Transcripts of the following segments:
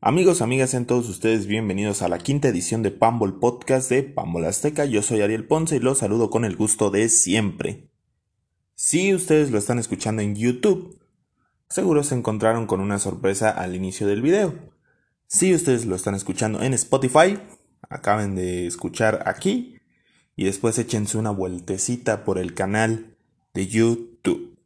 Amigos, amigas, sean todos ustedes bienvenidos a la quinta edición de Pambol Podcast de Pambol Azteca. Yo soy Ariel Ponce y los saludo con el gusto de siempre. Si ustedes lo están escuchando en YouTube, seguro se encontraron con una sorpresa al inicio del video. Si ustedes lo están escuchando en Spotify, acaben de escuchar aquí y después échense una vueltecita por el canal de YouTube.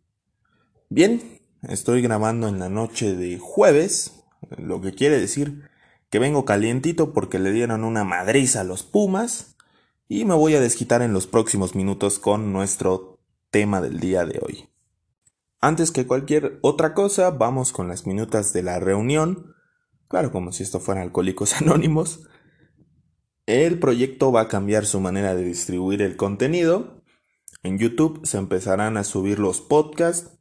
Bien, estoy grabando en la noche de jueves, lo que quiere decir que vengo calientito porque le dieron una madriza a los Pumas y me voy a desquitar en los próximos minutos con nuestro tema del día de hoy. Antes que cualquier otra cosa, vamos con las minutas de la reunión. Claro, como si esto fuera Alcohólicos Anónimos. El proyecto va a cambiar su manera de distribuir el contenido. En YouTube se empezarán a subir los podcasts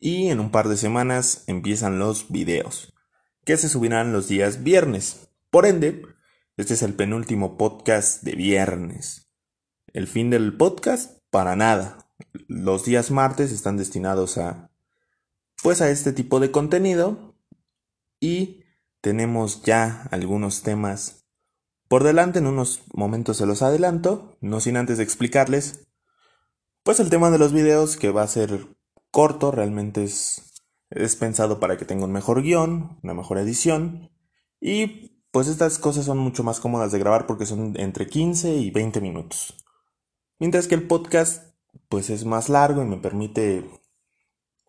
y en un par de semanas empiezan los videos, que se subirán los días viernes. Por ende, este es el penúltimo podcast de viernes. El fin del podcast, para nada. Los días martes están destinados a pues a este tipo de contenido y tenemos ya algunos temas por delante, en unos momentos se los adelanto, no sin antes explicarles, pues el tema de los videos que va a ser corto, realmente es, es pensado para que tenga un mejor guion, una mejor edición y pues estas cosas son mucho más cómodas de grabar porque son entre 15 y 20 minutos. Mientras que el podcast pues es más largo y me permite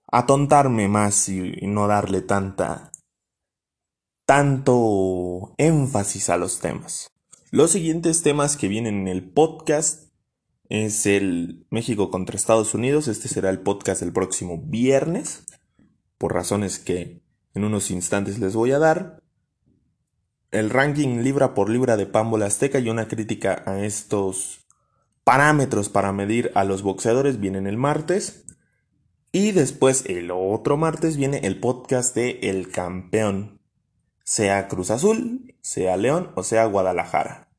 atontarme más y, no darle tanta tanto énfasis a los temas. Los siguientes temas que vienen en el podcast es el México contra Estados Unidos. Este será el podcast del próximo viernes, por razones que en unos instantes les voy a dar. El ranking libra por libra de Pambola Azteca y una crítica a estos parámetros para medir a los boxeadores vienen el martes. Y después el otro martes viene el podcast de El Campeón, sea Cruz Azul, sea León o sea Guadalajara.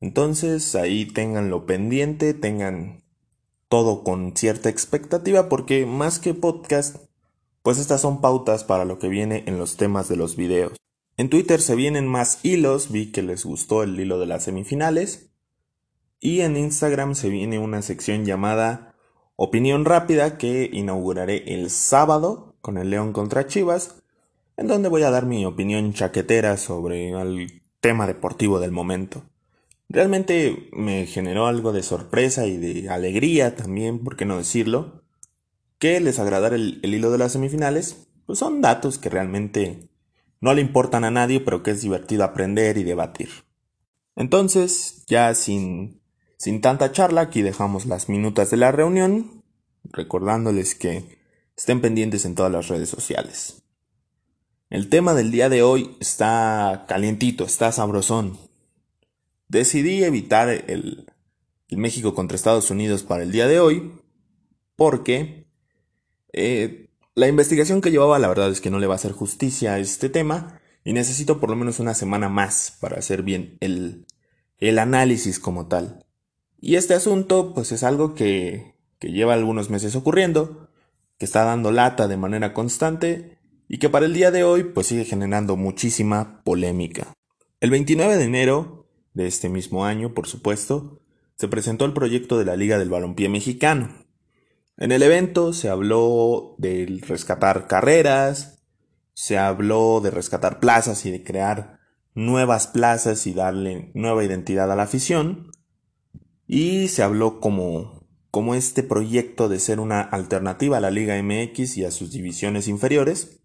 Entonces ahí tenganlo pendiente, tengan todo con cierta expectativa porque más que podcast, pues estas son pautas para lo que viene en los temas de los videos. En Twitter se vienen más hilos, vi que les gustó el hilo de las semifinales. Y en Instagram se viene una sección llamada Opinión Rápida que inauguraré el sábado con el León contra Chivas en donde voy a dar mi opinión chaquetera sobre el tema deportivo del momento. Realmente me generó algo de sorpresa y de alegría también, por qué no decirlo, que les agradara el, hilo de las semifinales, pues son datos que realmente no le importan a nadie, pero que es divertido aprender y debatir. Entonces, ya sin, sin tanta charla, aquí dejamos las minutas de la reunión, recordándoles que estén pendientes en todas las redes sociales. El tema del día de hoy está calientito, está sabrosón. Decidí evitar el, México contra Estados Unidos para el día de hoy porque eh, la investigación que llevaba la verdad es que no le va a hacer justicia a este tema y necesito por lo menos una semana más para hacer bien el, el análisis como tal. Y este asunto pues es algo que, que lleva algunos meses ocurriendo, que está dando lata de manera constante y que para el día de hoy pues sigue generando muchísima polémica. El 29 de enero de este mismo año, por supuesto, se presentó el proyecto de la Liga del Balompié Mexicano. En el evento se habló de rescatar carreras, se habló de rescatar plazas y de crear nuevas plazas y darle nueva identidad a la afición, y se habló como, como este proyecto de ser una alternativa a la Liga MX y a sus divisiones inferiores,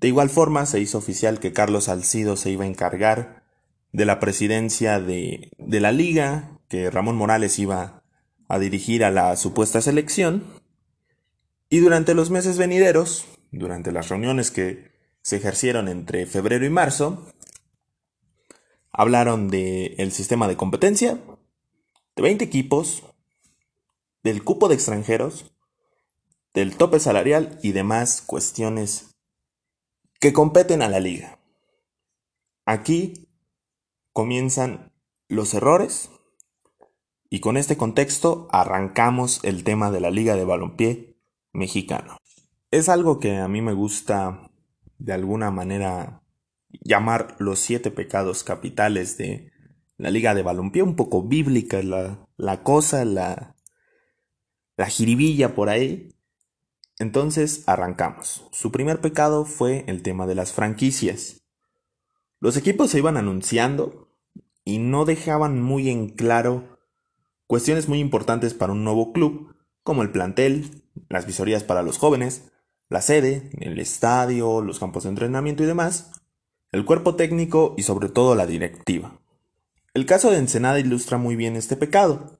de igual forma, se hizo oficial que Carlos Salcido se iba a encargar de la presidencia de, de la liga, que Ramón Morales iba a dirigir a la supuesta selección. Y durante los meses venideros, durante las reuniones que se ejercieron entre febrero y marzo, hablaron del sistema de competencia, de 20 equipos, del cupo de extranjeros, del tope salarial y demás cuestiones que competen a la liga. Aquí comienzan los errores y con este contexto arrancamos el tema de la liga de balompié mexicano. Es algo que a mí me gusta de alguna manera llamar los siete pecados capitales de la liga de balompié, un poco bíblica la, la cosa, la, la jiribilla por ahí. Entonces arrancamos. Su primer pecado fue el tema de las franquicias. Los equipos se iban anunciando y no dejaban muy en claro cuestiones muy importantes para un nuevo club, como el plantel, las visorías para los jóvenes, la sede, el estadio, los campos de entrenamiento y demás, el cuerpo técnico y sobre todo la directiva. El caso de Ensenada ilustra muy bien este pecado.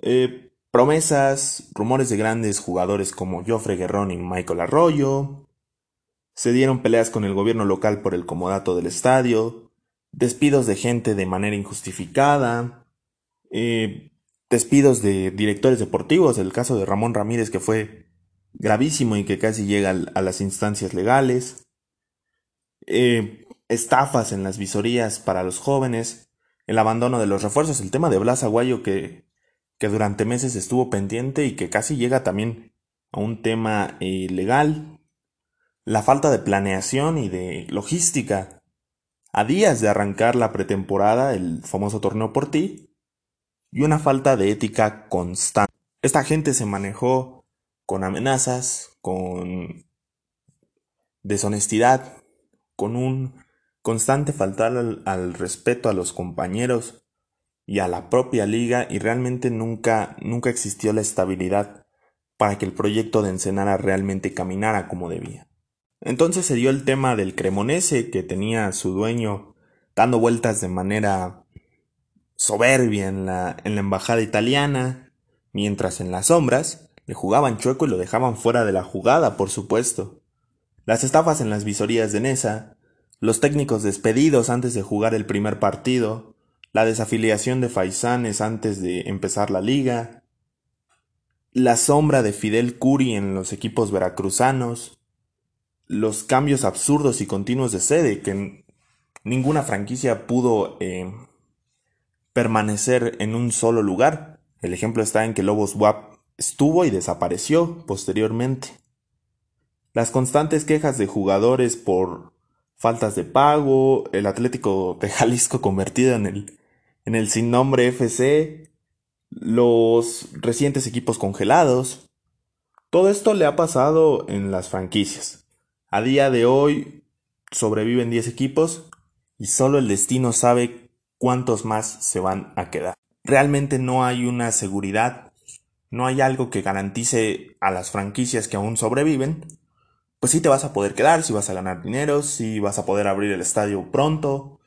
Eh, promesas, rumores de grandes jugadores como Joffre Guerrón y Michael Arroyo, se dieron peleas con el gobierno local por el comodato del estadio, despidos de gente de manera injustificada, eh, despidos de directores deportivos, el caso de Ramón Ramírez que fue gravísimo y que casi llega a las instancias legales, eh, estafas en las visorías para los jóvenes, el abandono de los refuerzos, el tema de Blas Aguayo que, que durante meses estuvo pendiente y que casi llega también a un tema eh, legal, la falta de planeación y de logística. A días de arrancar la pretemporada, el famoso torneo por ti, y una falta de ética constante. Esta gente se manejó con amenazas, con deshonestidad, con un constante faltar al, respeto a los compañeros y a la propia liga y realmente nunca, nunca existió la estabilidad para que el proyecto de Ensenara realmente caminara como debía. Entonces se dio el tema del Cremonese que tenía su dueño dando vueltas de manera soberbia en la, en la embajada italiana, mientras en las sombras le jugaban chueco y lo dejaban fuera de la jugada, por supuesto. Las estafas en las visorías de Nesa, los técnicos despedidos antes de jugar el primer partido, la desafiliación de Faisanes antes de empezar la liga, la sombra de Fidel Curi en los equipos veracruzanos, los cambios absurdos y continuos de sede que ninguna franquicia pudo eh, permanecer en un solo lugar. El ejemplo está en que Lobos WAP estuvo y desapareció posteriormente. Las constantes quejas de jugadores por faltas de pago, el Atlético de Jalisco convertido en el, en el sin nombre FC, los recientes equipos congelados. Todo esto le ha pasado en las franquicias. A día de hoy sobreviven 10 equipos y solo el destino sabe cuántos más se van a quedar. Realmente no hay una seguridad, no hay algo que garantice a las franquicias que aún sobreviven, pues sí te vas a poder quedar, si vas a ganar dinero, si vas a poder abrir el estadio pronto.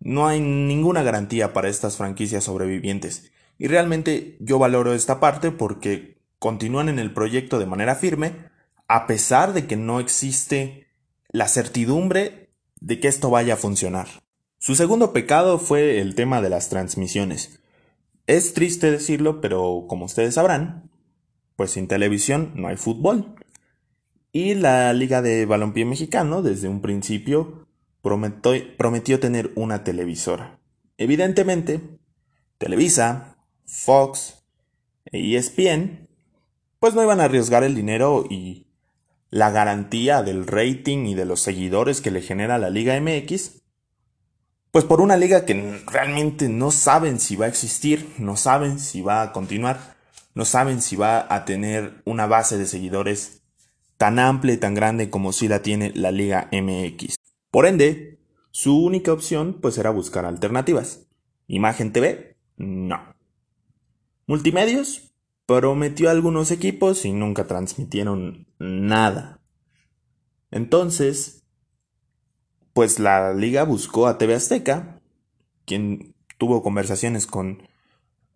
No hay ninguna garantía para estas franquicias sobrevivientes. Y realmente yo valoro esta parte porque continúan en el proyecto de manera firme, a pesar de que no existe la certidumbre de que esto vaya a funcionar. Su segundo pecado fue el tema de las transmisiones. Es triste decirlo, pero como ustedes sabrán, pues sin televisión no hay fútbol. Y la Liga de Balompié Mexicano, desde un principio, prometió, tener una televisora. Evidentemente, Televisa, Fox e ESPN, pues no iban a arriesgar el dinero y la garantía del rating y de los seguidores que le genera la Liga MX, pues por una liga que realmente no saben si va a existir, no saben si va a continuar, no saben si va a tener una base de seguidores tan amplia y tan grande como si la tiene la Liga MX. Por ende, su única opción pues era buscar alternativas. Imagen TV, no. Multimedios prometió algunos equipos y nunca transmitieron nada. Entonces, pues la liga buscó a TV Azteca, quien tuvo conversaciones con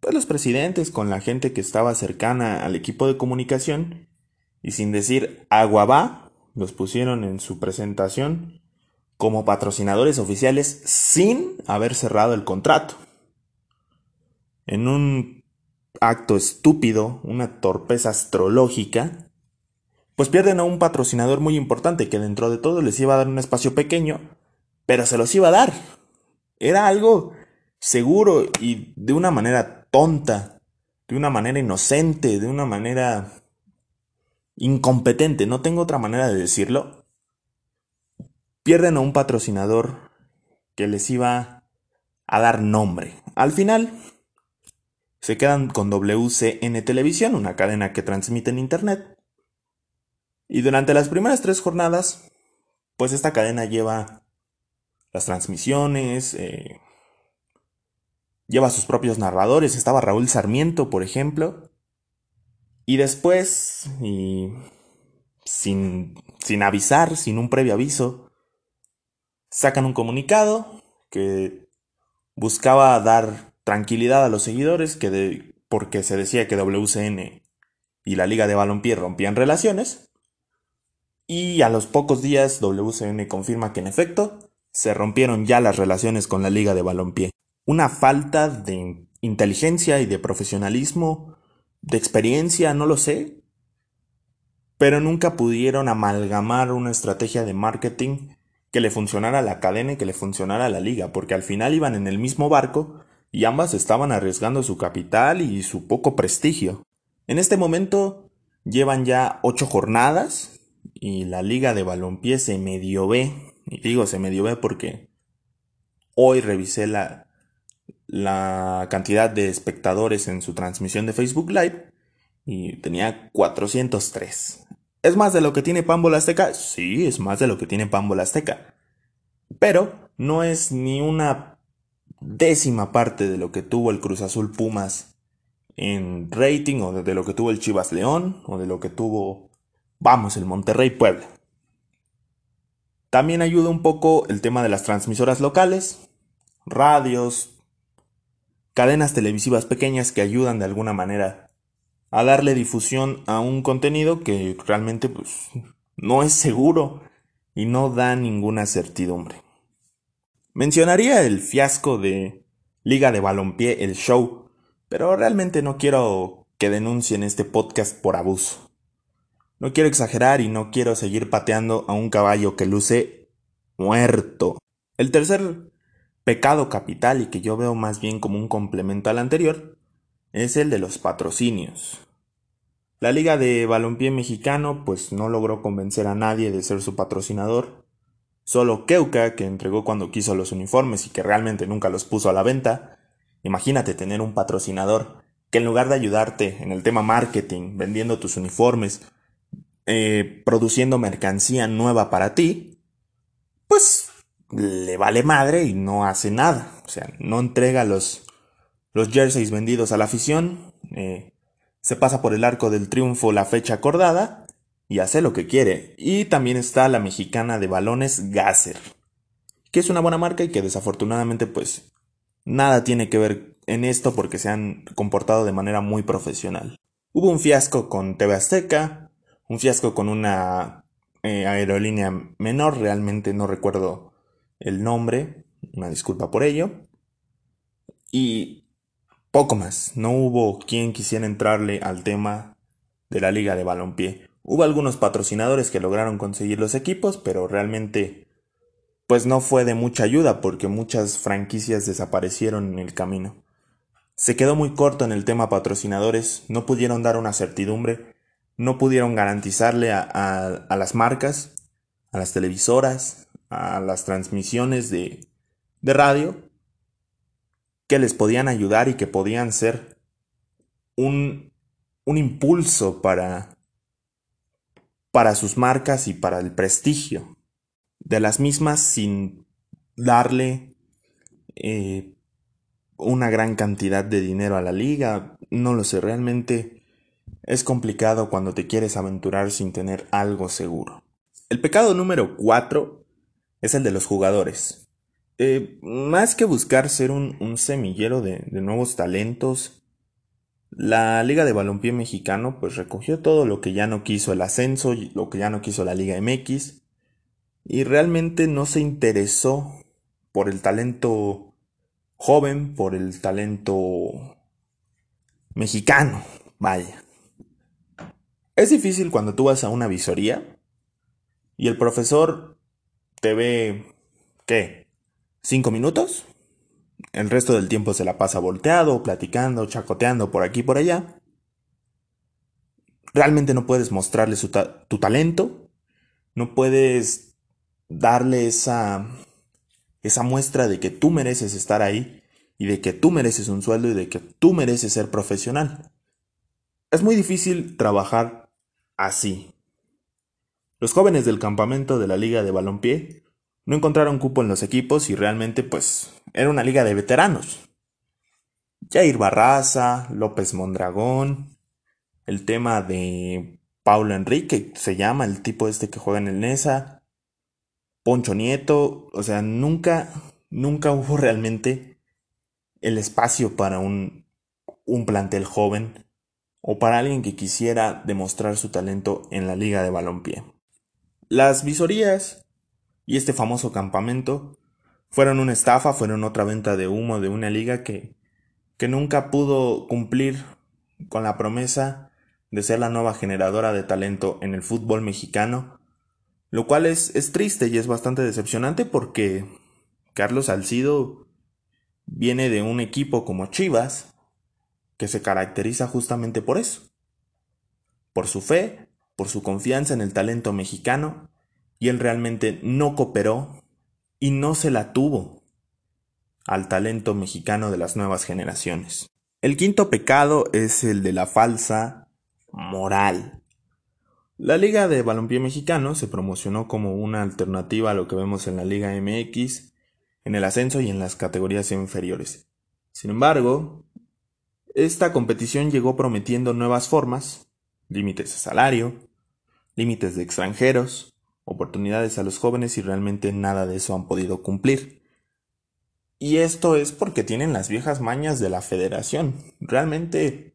pues, los presidentes, con la gente que estaba cercana al equipo de comunicación y sin decir agua va, los pusieron en su presentación como patrocinadores oficiales sin haber cerrado el contrato. En un acto estúpido, una torpeza astrológica, pues pierden a un patrocinador muy importante que dentro de todo les iba a dar un espacio pequeño, pero se los iba a dar. Era algo seguro y de una manera tonta, de una manera inocente, de una manera incompetente, no tengo otra manera de decirlo, pierden a un patrocinador que les iba a dar nombre. Al final, se quedan con WCN Televisión, una cadena que transmite en Internet. Y durante las primeras tres jornadas, pues esta cadena lleva las transmisiones, eh, lleva sus propios narradores. Estaba Raúl Sarmiento, por ejemplo. Y después, y sin, sin avisar, sin un previo aviso, sacan un comunicado que buscaba dar tranquilidad a los seguidores que de, porque se decía que WCN y la Liga de Balompié rompían relaciones. Y a los pocos días WCN confirma que en efecto se rompieron ya las relaciones con la Liga de Balompié. Una falta de inteligencia y de profesionalismo, de experiencia, no lo sé, pero nunca pudieron amalgamar una estrategia de marketing que le funcionara a la cadena y que le funcionara a la liga, porque al final iban en el mismo barco y ambas estaban arriesgando su capital y su poco prestigio. En este momento llevan ya ocho jornadas y la liga de balompié se medio ve, y digo se medio ve porque hoy revisé la, la cantidad de espectadores en su transmisión de Facebook Live y tenía 403. ¿Es más de lo que tiene Pambola Azteca? Sí, es más de lo que tiene Pambola Azteca. Pero no es ni una décima parte de lo que tuvo el Cruz Azul Pumas en rating o de lo que tuvo el Chivas León o de lo que tuvo, vamos, el Monterrey Puebla. También ayuda un poco el tema de las transmisoras locales, radios, cadenas televisivas pequeñas que ayudan de alguna manera a darle difusión a un contenido que realmente pues, no es seguro y no da ninguna certidumbre. Mencionaría el fiasco de Liga de Balompié, el show, pero realmente no quiero que denuncien este podcast por abuso. No quiero exagerar y no quiero seguir pateando a un caballo que luce muerto. El tercer pecado capital y que yo veo más bien como un complemento al anterior es el de los patrocinios. La Liga de Balompié Mexicano pues no logró convencer a nadie de ser su patrocinador. Solo Keuka, que entregó cuando quiso los uniformes y que realmente nunca los puso a la venta. Imagínate tener un patrocinador que en lugar de ayudarte en el tema marketing, vendiendo tus uniformes, eh, produciendo mercancía nueva para ti, pues le vale madre y no hace nada. O sea, no entrega los, los jerseys vendidos a la afición, eh, se pasa por el arco del triunfo la fecha acordada y hace lo que quiere. Y también está la mexicana de balones Gasser, que es una buena marca y que desafortunadamente pues nada tiene que ver en esto porque se han comportado de manera muy profesional. Hubo un fiasco con TV Azteca, un fiasco con una eh, aerolínea menor, realmente no recuerdo el nombre, una disculpa por ello. Y poco más, no hubo quien quisiera entrarle al tema de la liga de balompié. Hubo algunos patrocinadores que lograron conseguir los equipos, pero realmente pues no fue de mucha ayuda porque muchas franquicias desaparecieron en el camino. Se quedó muy corto en el tema patrocinadores, no pudieron dar una certidumbre, no pudieron garantizarle a, las marcas, a las televisoras, a las transmisiones de, de radio, que les podían ayudar y que podían ser un, un impulso para, para sus marcas y para el prestigio de las mismas sin darle eh, una gran cantidad de dinero a la liga. No lo sé, realmente es complicado cuando te quieres aventurar sin tener algo seguro. El pecado número 4 es el de los jugadores. Eh, más que buscar ser un, semillero de, nuevos talentos, la Liga de Balompié Mexicano pues recogió todo lo que ya no quiso el ascenso, lo que ya no quiso la Liga MX, y realmente no se interesó por el talento joven, por el talento mexicano, vaya. Es difícil cuando tú vas a una visoría y el profesor te ve, ¿qué? cinco minutos. El resto del tiempo se la pasa volteado, platicando, chacoteando por aquí y por allá. Realmente no puedes mostrarle tu talento. No puedes darle esa, esa muestra de que tú mereces estar ahí y de que tú mereces un sueldo y de que tú mereces ser profesional. Es muy difícil trabajar así. Los jóvenes del campamento de la Liga de Balompié no encontraron cupo en los equipos y realmente pues era una liga de veteranos. Jair Barraza, López Mondragón, el tema de Paulo Enrique, se llama el tipo este que juega en el NESA, Poncho Nieto, o sea, nunca, nunca hubo realmente el espacio para un, un plantel joven o para alguien que quisiera demostrar su talento en la liga de balompié. Las visorías y este famoso campamento fueron una estafa, fueron otra venta de humo de una liga que, que nunca pudo cumplir con la promesa de ser la nueva generadora de talento en el fútbol mexicano, lo cual es, es triste y es bastante decepcionante porque Carlos Salcido viene de un equipo como Chivas, que se caracteriza justamente por eso, por su fe, por su confianza en el talento mexicano, y él realmente no cooperó y no se la tuvo al talento mexicano de las nuevas generaciones. El quinto pecado es el de la falsa moral. La Liga de Balompié Mexicano se promocionó como una alternativa a lo que vemos en la Liga MX, en el ascenso y en las categorías inferiores. Sin embargo, esta competición llegó prometiendo nuevas formas, límites de salario, límites de extranjeros, oportunidades a los jóvenes y realmente nada de eso han podido cumplir. Y esto es porque tienen las viejas mañas de la federación. Realmente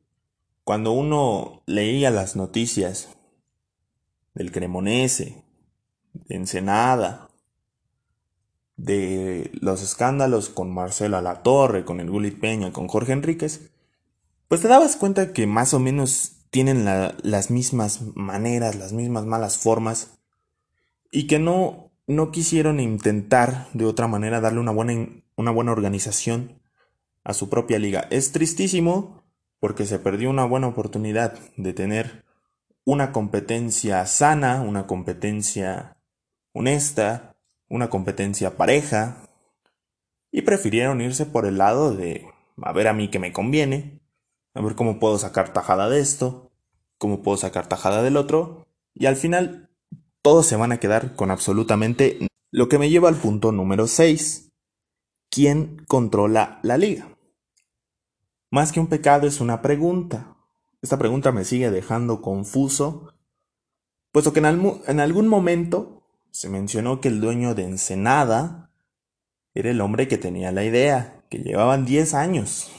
cuando uno leía las noticias del Cremonese, de Ensenada, de los escándalos con Marcelo Alatorre, con el Gulit Peña, con Jorge Enríquez, pues te dabas cuenta que más o menos tienen las mismas maneras, las mismas malas formas, y que no, no quisieron intentar de otra manera darle una buena, una buena organización a su propia liga. Es tristísimo porque se perdió una buena oportunidad de tener una competencia sana, una competencia honesta, una competencia pareja, y prefirieron irse por el lado de a ver a mí que me conviene, a ver cómo puedo sacar tajada de esto, cómo puedo sacar tajada del otro, y al final todos se van a quedar con absolutamente lo que me lleva al punto número 6. ¿Quién controla la liga? Más que un pecado es una pregunta. Esta pregunta me sigue dejando confuso, puesto que en, algún momento se mencionó que el dueño de Ensenada era el hombre que tenía la idea, que llevaban 10 años,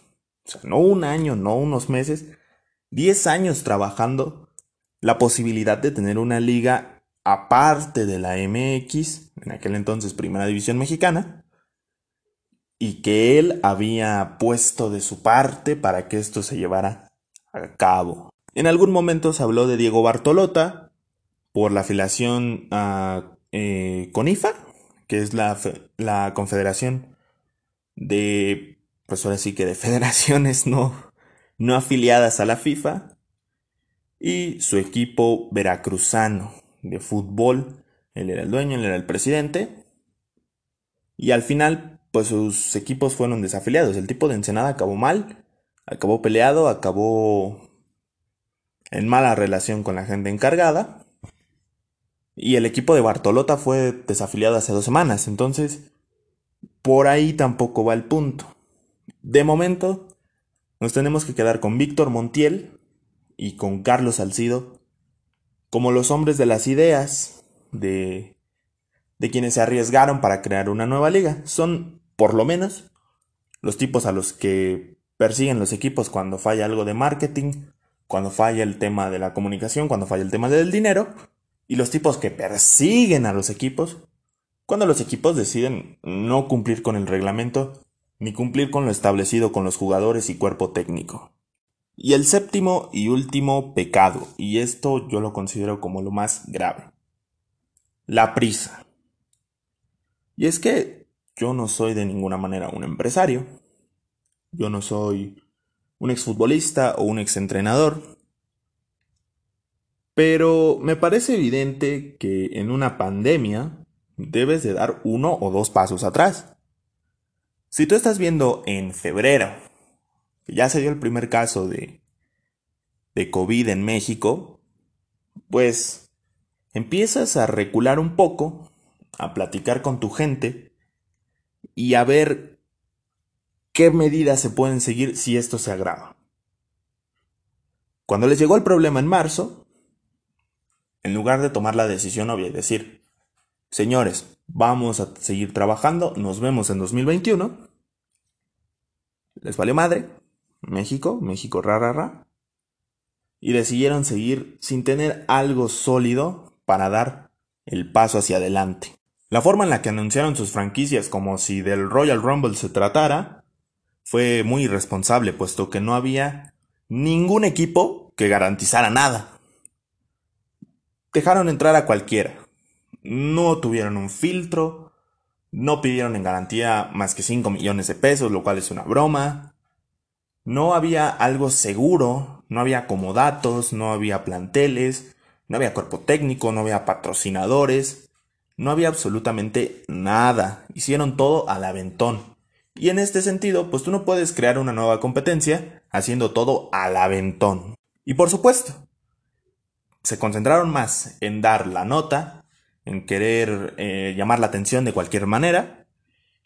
o sea, no un año, no unos meses, 10 años trabajando la posibilidad de tener una liga aparte de la MX, en aquel entonces Primera División Mexicana, y que él había puesto de su parte para que esto se llevara a cabo. En algún momento se habló de Diego Bartolota por la afiliación a eh, CONIFA, que es la, la confederación de, pues ahora sí que de federaciones no, no afiliadas a la FIFA, y su equipo veracruzano de fútbol. Él era el dueño, él era el presidente. Y al final pues sus equipos fueron desafiliados. El tipo de Ensenada acabó mal, acabó peleado, acabó en mala relación con la gente encargada. Y el equipo de Bartolota fue desafiliado hace dos semanas. Entonces, por ahí tampoco va el punto. De momento, nos tenemos que quedar con Víctor Montiel y con Carlos Salcido como los hombres de las ideas de, de quienes se arriesgaron para crear una nueva liga. Son por lo menos, los tipos a los que persiguen los equipos cuando falla algo de marketing, cuando falla el tema de la comunicación, cuando falla el tema del dinero, y los tipos que persiguen a los equipos cuando los equipos deciden no cumplir con el reglamento ni cumplir con lo establecido con los jugadores y cuerpo técnico. Y el séptimo y último pecado, y esto yo lo considero como lo más grave, la prisa. Y es que yo no soy de ninguna manera un empresario. Yo no soy un exfutbolista o un exentrenador. Pero me parece evidente que en una pandemia, debes de dar uno o dos pasos atrás. Si tú estás viendo en febrero, ya se dio el primer caso de, de COVID en México, pues empiezas a recular un poco, a platicar con tu gente y a ver qué medidas se pueden seguir si esto se agrava. Cuando les llegó el problema en marzo, en lugar de tomar la decisión obvia y decir, señores, vamos a seguir trabajando, nos vemos en 2021, les valió madre, México, México rara, ra, y decidieron seguir sin tener algo sólido para dar el paso hacia adelante. La forma en la que anunciaron sus franquicias como si del Royal Rumble se tratara fue muy irresponsable, puesto que no había ningún equipo que garantizara nada. Dejaron entrar a cualquiera. No tuvieron un filtro, no pidieron en garantía más que 5 millones de pesos, lo cual es una broma. No había algo seguro, no había comodatos, no había planteles, no había cuerpo técnico, no había patrocinadores. No había absolutamente nada, hicieron todo al aventón. Y en este sentido, pues tú no puedes crear una nueva competencia haciendo todo al aventón. Y por supuesto, se concentraron más en dar la nota, en querer eh, llamar la atención de cualquier manera,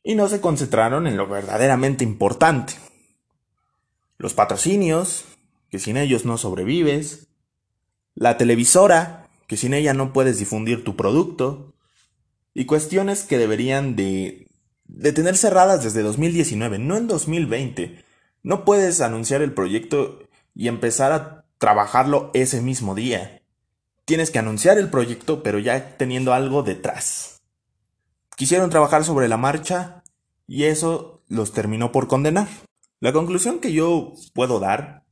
y no se concentraron en lo verdaderamente importante. Los patrocinios, que sin ellos no sobrevives, la televisora, que sin ella no puedes difundir tu producto, y cuestiones que deberían de, de tener cerradas desde 2019, no en 2020. No puedes anunciar el proyecto y empezar a trabajarlo ese mismo día. Tienes que anunciar el proyecto pero ya teniendo algo detrás. Quisieron trabajar sobre la marcha y eso los terminó por condenar. La conclusión que yo puedo dar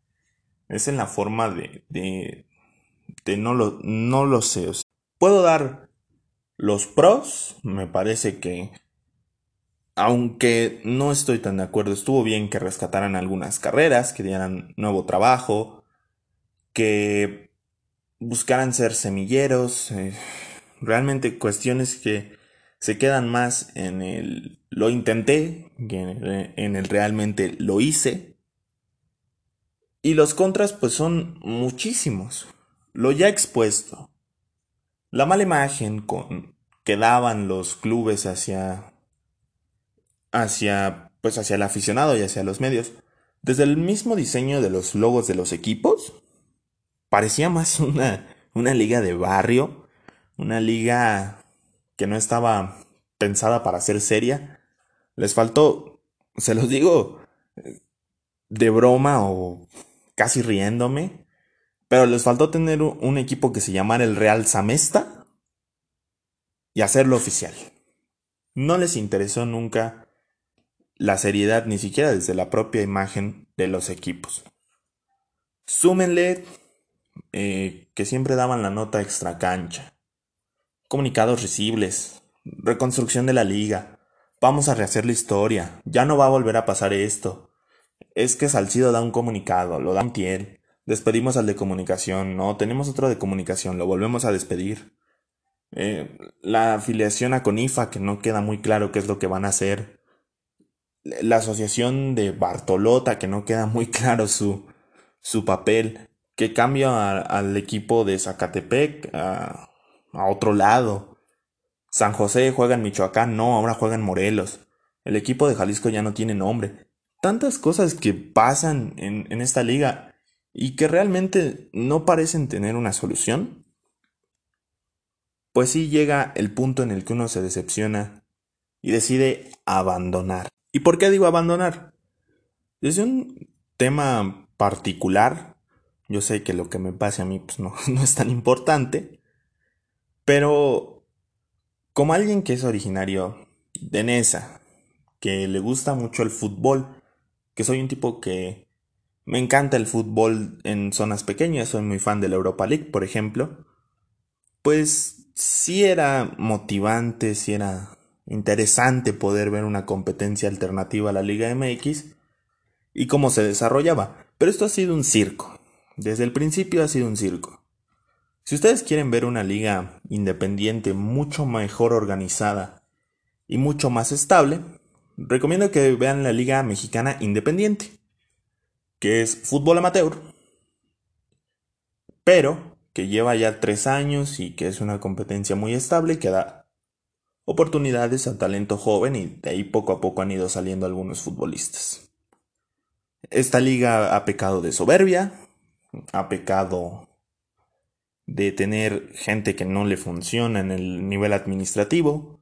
es en la forma de, de, de no, lo, no lo sé. puedo dar los pros, me parece que, aunque no estoy tan de acuerdo, estuvo bien que rescataran algunas carreras, que dieran nuevo trabajo, que buscaran ser semilleros, eh, realmente cuestiones que se quedan más en el lo intenté que en el realmente lo hice. Y los contras pues son muchísimos. Lo ya expuesto. La mala imagen con que daban los clubes hacia hacia pues hacia el aficionado y hacia los medios, desde el mismo diseño de los logos de los equipos, parecía más una una liga de barrio, una liga que no estaba pensada para ser seria. Les faltó, se los digo de broma o casi riéndome, pero les faltó tener un equipo que se llamara el Real Samesta y hacerlo oficial. No les interesó nunca la seriedad, ni siquiera desde la propia imagen de los equipos. Súmenle eh, que siempre daban la nota extra cancha. Comunicados recibles, reconstrucción de la liga, vamos a rehacer la historia, ya no va a volver a pasar esto. Es que Salcido da un comunicado, lo da Tiel, Despedimos al de comunicación, no, tenemos otro de comunicación, lo volvemos a despedir. Eh, la afiliación a Conifa, que no queda muy claro qué es lo que van a hacer. La asociación de Bartolota, que no queda muy claro su, su papel. Que cambia al equipo de Zacatepec a, otro lado. San José juega en Michoacán, no, ahora juega en Morelos. El equipo de Jalisco ya no tiene nombre. Tantas cosas que pasan en, en esta liga y que realmente no parecen tener una solución, pues sí llega el punto en el que uno se decepciona y decide abandonar. ¿Y por qué digo abandonar? Desde un tema particular, yo sé que lo que me pase a mí pues no, no es tan importante, pero como alguien que es originario de Nesa, que le gusta mucho el fútbol, que soy un tipo que me encanta el fútbol en zonas pequeñas, soy muy fan de la Europa League, por ejemplo. Pues sí era motivante, sí era interesante poder ver una competencia alternativa a la Liga MX y cómo se desarrollaba. Pero esto ha sido un circo. Desde el principio ha sido un circo. Si ustedes quieren ver una liga independiente mucho mejor organizada y mucho más estable, recomiendo que vean la Liga Mexicana Independiente, que es fútbol amateur, pero que lleva ya tres años y que es una competencia muy estable y que da oportunidades a talento joven y de ahí poco a poco han ido saliendo algunos futbolistas. Esta liga ha pecado de soberbia, ha pecado de tener gente que no le funciona en el nivel administrativo,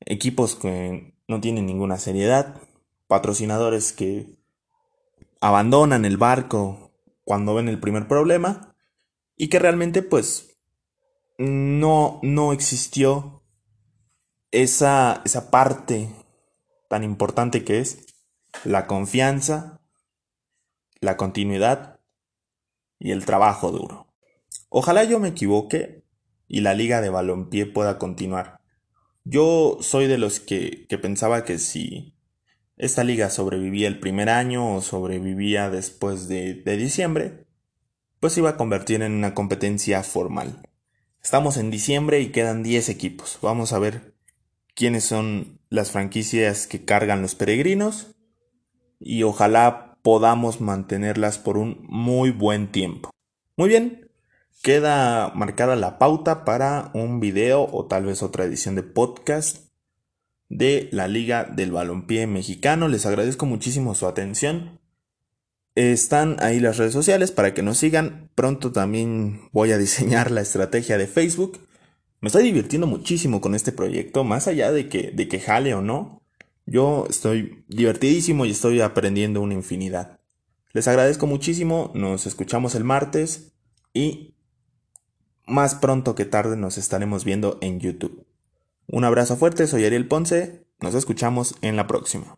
equipos que no tienen ninguna seriedad, patrocinadores que abandonan el barco cuando ven el primer problema y que realmente pues no, no existió esa, esa parte tan importante que es la confianza, la continuidad y el trabajo duro. Ojalá yo me equivoque y la liga de balompié pueda continuar. Yo soy de los que, que pensaba que si esta liga sobrevivía el primer año o sobrevivía después de, de diciembre, pues iba a convertir en una competencia formal. Estamos en diciembre y quedan 10 equipos. Vamos a ver quiénes son las franquicias que cargan los peregrinos y ojalá podamos mantenerlas por un muy buen tiempo. Muy bien, queda marcada la pauta para un video o tal vez otra edición de podcast de la Liga del Balompié Mexicano. Les agradezco muchísimo su atención. Están ahí las redes sociales para que nos sigan. Pronto también voy a diseñar la estrategia de Facebook. Me estoy divirtiendo muchísimo con este proyecto, más allá de que, de que jale o no. Yo estoy divertidísimo y estoy aprendiendo una infinidad. Les agradezco muchísimo, nos escuchamos el martes y más pronto que tarde nos estaremos viendo en YouTube. Un abrazo fuerte, soy Ariel Ponce, nos escuchamos en la próxima.